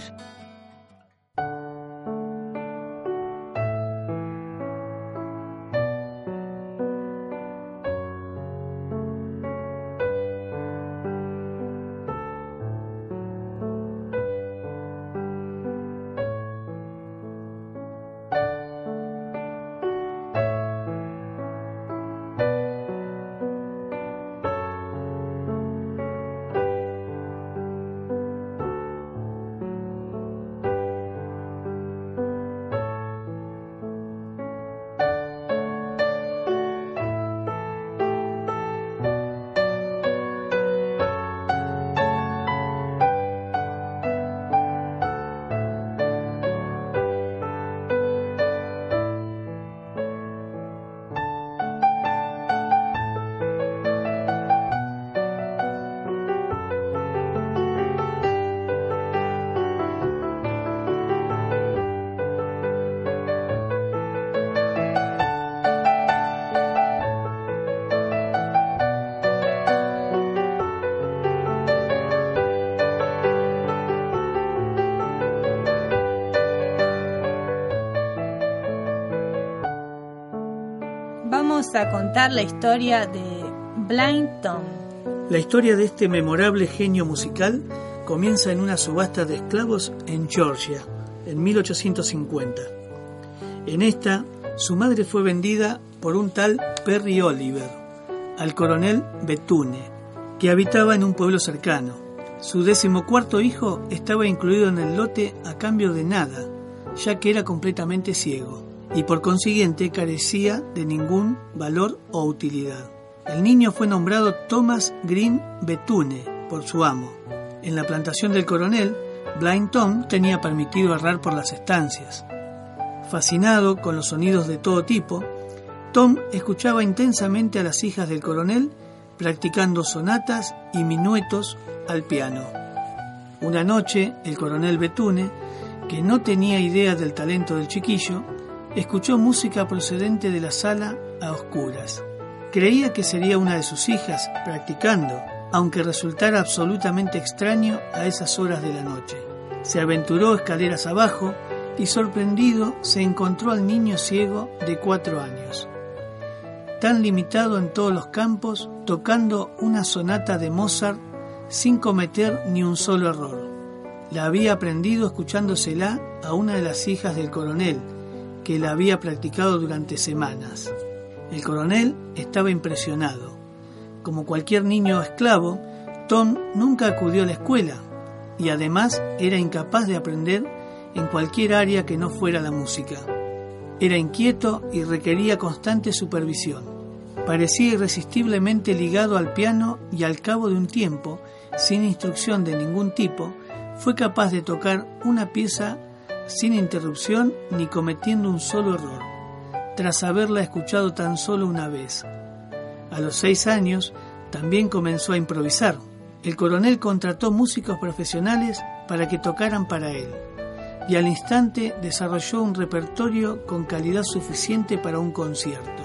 Vamos a contar la historia de Blind Tom. La historia de este memorable genio musical comienza en una subasta de esclavos en Georgia, en 1850. En esta, su madre fue vendida por un tal Perry Oliver al coronel Betune, que habitaba en un pueblo cercano. Su decimocuarto hijo estaba incluido en el lote a cambio de nada, ya que era completamente ciego y por consiguiente carecía de ningún valor o utilidad. El niño fue nombrado Thomas Green Betune por su amo. En la plantación del coronel, Blind Tom tenía permitido errar por las estancias. Fascinado con los sonidos de todo tipo, Tom escuchaba intensamente a las hijas del coronel practicando sonatas y minuetos al piano. Una noche, el coronel Betune que no tenía idea del talento del chiquillo, escuchó música procedente de la sala a oscuras. Creía que sería una de sus hijas practicando, aunque resultara absolutamente extraño a esas horas de la noche. Se aventuró escaleras abajo y sorprendido se encontró al niño ciego de cuatro años. Tan limitado en todos los campos, tocando una sonata de Mozart sin cometer ni un solo error. La había aprendido escuchándosela a una de las hijas del coronel, que la había practicado durante semanas. El coronel estaba impresionado. Como cualquier niño esclavo, Tom nunca acudió a la escuela y además era incapaz de aprender en cualquier área que no fuera la música. Era inquieto y requería constante supervisión. Parecía irresistiblemente ligado al piano y al cabo de un tiempo, sin instrucción de ningún tipo, fue capaz de tocar una pieza sin interrupción ni cometiendo un solo error, tras haberla escuchado tan solo una vez. A los seis años también comenzó a improvisar. El coronel contrató músicos profesionales para que tocaran para él, y al instante desarrolló un repertorio con calidad suficiente para un concierto.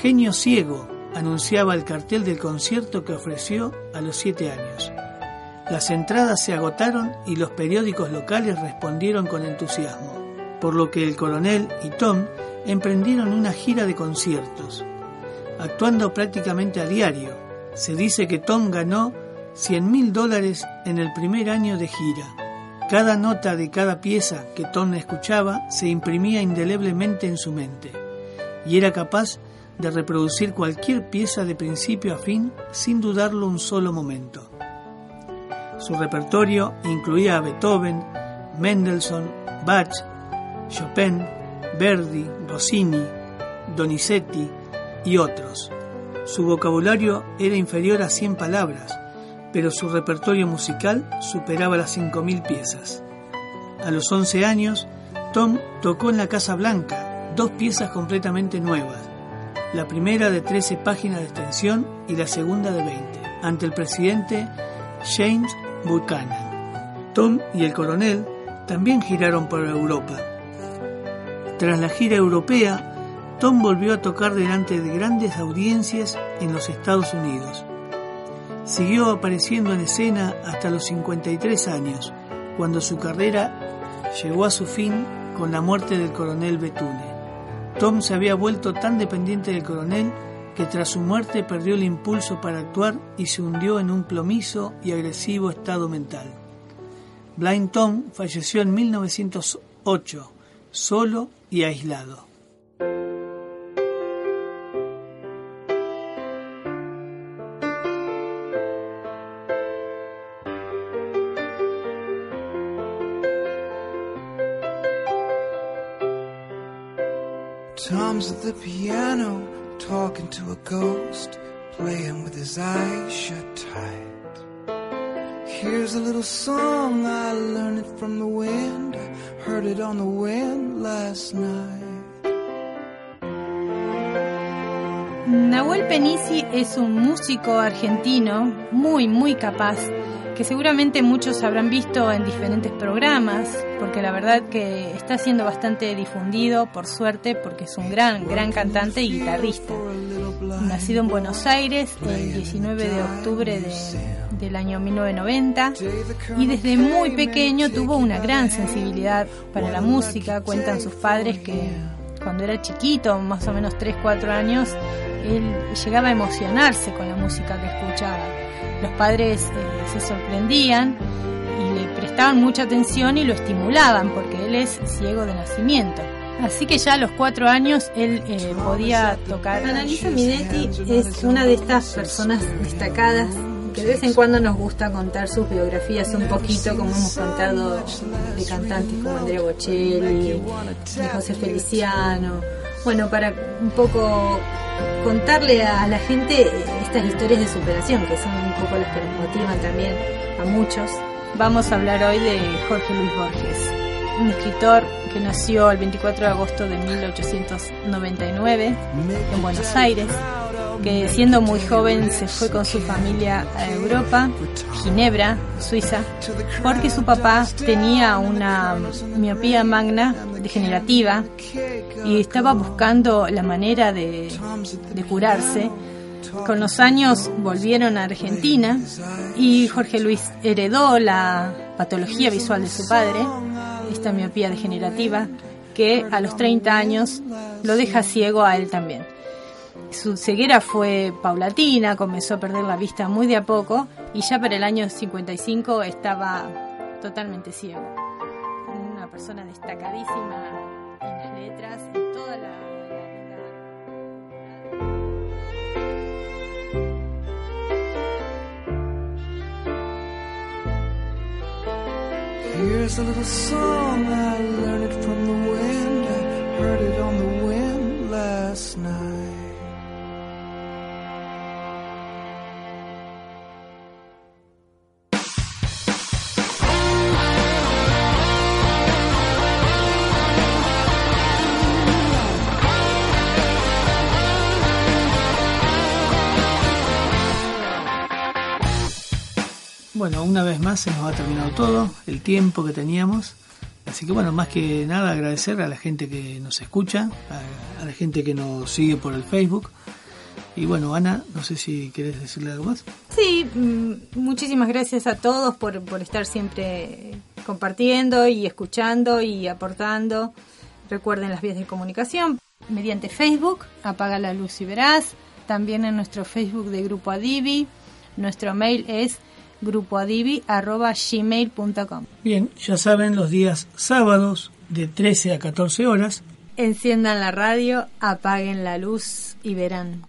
Genio ciego, anunciaba el cartel del concierto que ofreció a los siete años. Las entradas se agotaron y los periódicos locales respondieron con entusiasmo, por lo que el coronel y Tom emprendieron una gira de conciertos, actuando prácticamente a diario. Se dice que Tom ganó 100 mil dólares en el primer año de gira. Cada nota de cada pieza que Tom escuchaba se imprimía indeleblemente en su mente y era capaz de reproducir cualquier pieza de principio a fin sin dudarlo un solo momento. Su repertorio incluía a Beethoven, Mendelssohn, Bach, Chopin, Verdi, Rossini, Donizetti y otros. Su vocabulario era inferior a 100 palabras, pero su repertorio musical superaba las 5.000 piezas. A los 11 años, Tom tocó en la Casa Blanca dos piezas completamente nuevas, la primera de 13 páginas de extensión y la segunda de 20, ante el presidente James Buchanan. Tom y el coronel también giraron por Europa. Tras la gira europea, Tom volvió a tocar delante de grandes audiencias en los Estados Unidos. Siguió apareciendo en escena hasta los 53 años, cuando su carrera llegó a su fin con la muerte del coronel Betune. Tom se había vuelto tan dependiente del coronel que tras su muerte perdió el impulso para actuar y se hundió en un plomizo y agresivo estado mental. Blind Tom falleció en 1908, solo y aislado. Piano, talking to a ghost, playing with his eyes shut tight. Here's a little song, I learned it from the wind, heard it on the wind last night. Nahuel Penisi es un músico argentino muy, muy capaz, que seguramente muchos habrán visto en diferentes programas, porque la verdad que está siendo bastante difundido, por suerte, porque es un gran, gran cantante y guitarrista. Nacido en Buenos Aires el 19 de octubre de, del año 1990 y desde muy pequeño tuvo una gran sensibilidad para la música, cuentan sus padres que cuando era chiquito, más o menos 3-4 años, él llegaba a emocionarse con la música que escuchaba. Los padres eh, se sorprendían y le prestaban mucha atención y lo estimulaban porque él es ciego de nacimiento. Así que ya a los cuatro años él eh, podía tocar. Annalisa Minetti es una de estas personas destacadas que de vez en cuando nos gusta contar sus biografías un poquito, como hemos contado de cantantes como Andrea Bocelli, de José Feliciano. Bueno, para un poco contarle a la gente estas historias de superación, que son un poco las que nos motivan también a muchos. Vamos a hablar hoy de Jorge Luis Borges, un escritor que nació el 24 de agosto de 1899 en Buenos Aires. que siendo muy joven se fue con su familia a Europa, Ginebra, Suiza, porque su papá tenía una miopía magna degenerativa y estaba buscando la manera de, de curarse. Con los años volvieron a Argentina y Jorge Luis heredó la patología visual de su padre, esta miopía degenerativa, que a los 30 años lo deja ciego a él también. Su ceguera fue paulatina, comenzó a perder la vista muy de a poco y ya para el año 55 estaba totalmente ciego. Una persona destacadísima en las letras, Here's a little song, I learned it from the wind. I heard it on the wind last night. Bueno, una vez más se nos ha terminado todo, el tiempo que teníamos. Así que bueno, más que nada agradecer a la gente que nos escucha, a, a la gente que nos sigue por el Facebook. Y bueno, Ana, no sé si querés decirle algo más. Sí, mm, muchísimas gracias a todos por, por estar siempre compartiendo y escuchando y aportando. Recuerden las vías de comunicación mediante Facebook, apaga la luz y verás. También en nuestro Facebook de Grupo Adivi. Nuestro mail es grupoadivi.gmail.com Bien, ya saben, los días sábados de 13 a 14 horas. Enciendan la radio, apaguen la luz y verán.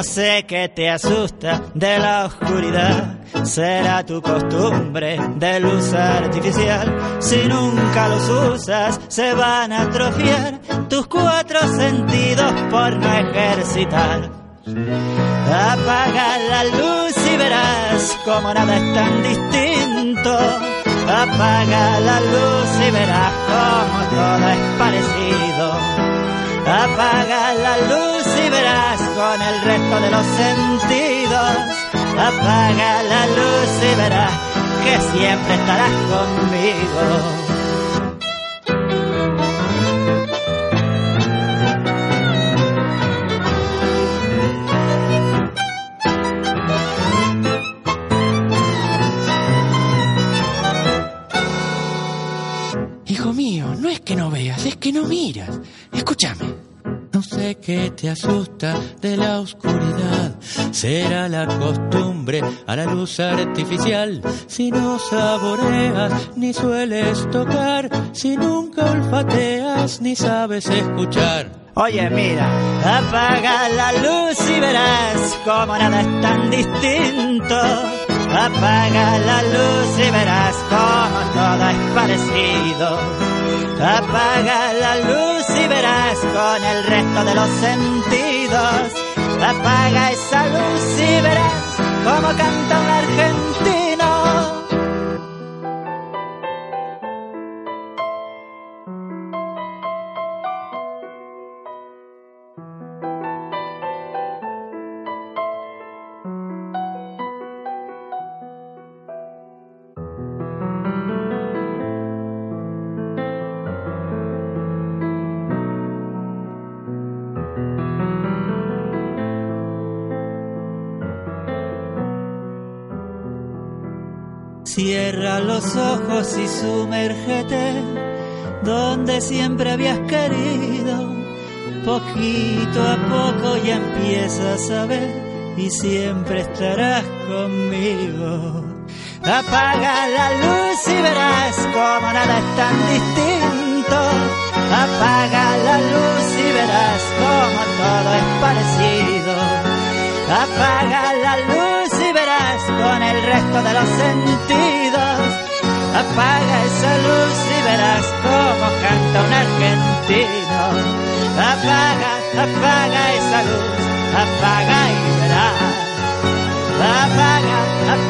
No sé qué te asusta de la oscuridad, será tu costumbre de luz artificial. Si nunca los usas, se van a atrofiar tus cuatro sentidos por no ejercitar. Apaga la luz y verás como nada es tan distinto. Apaga la luz y verás como todo es parecido. Apaga la luz y verás con el resto de los sentidos. Apaga la luz y verás que siempre estarás conmigo. Veas, es que no miras. Escúchame. No sé qué te asusta de la oscuridad. Será la costumbre a la luz artificial. Si no saboreas ni sueles tocar. Si nunca olfateas ni sabes escuchar. Oye, mira, apaga la luz y verás como nada es tan distinto. Apaga la luz y verás como todo es parecido. Apaga la luz y verás con el resto de los sentidos. Apaga esa luz y verás como canta un argentino. Los ojos y sumérgete donde siempre habías querido. Poquito a poco ya empiezas a ver y siempre estarás conmigo. Apaga la luz y verás como nada es tan distinto. Apaga la luz y verás como todo es parecido. Apaga la luz y verás con el resto de los sentidos. Apaga esa luz y verás cómo canta un argentino. Apaga, apaga esa luz, apaga y verás. Apaga, apaga.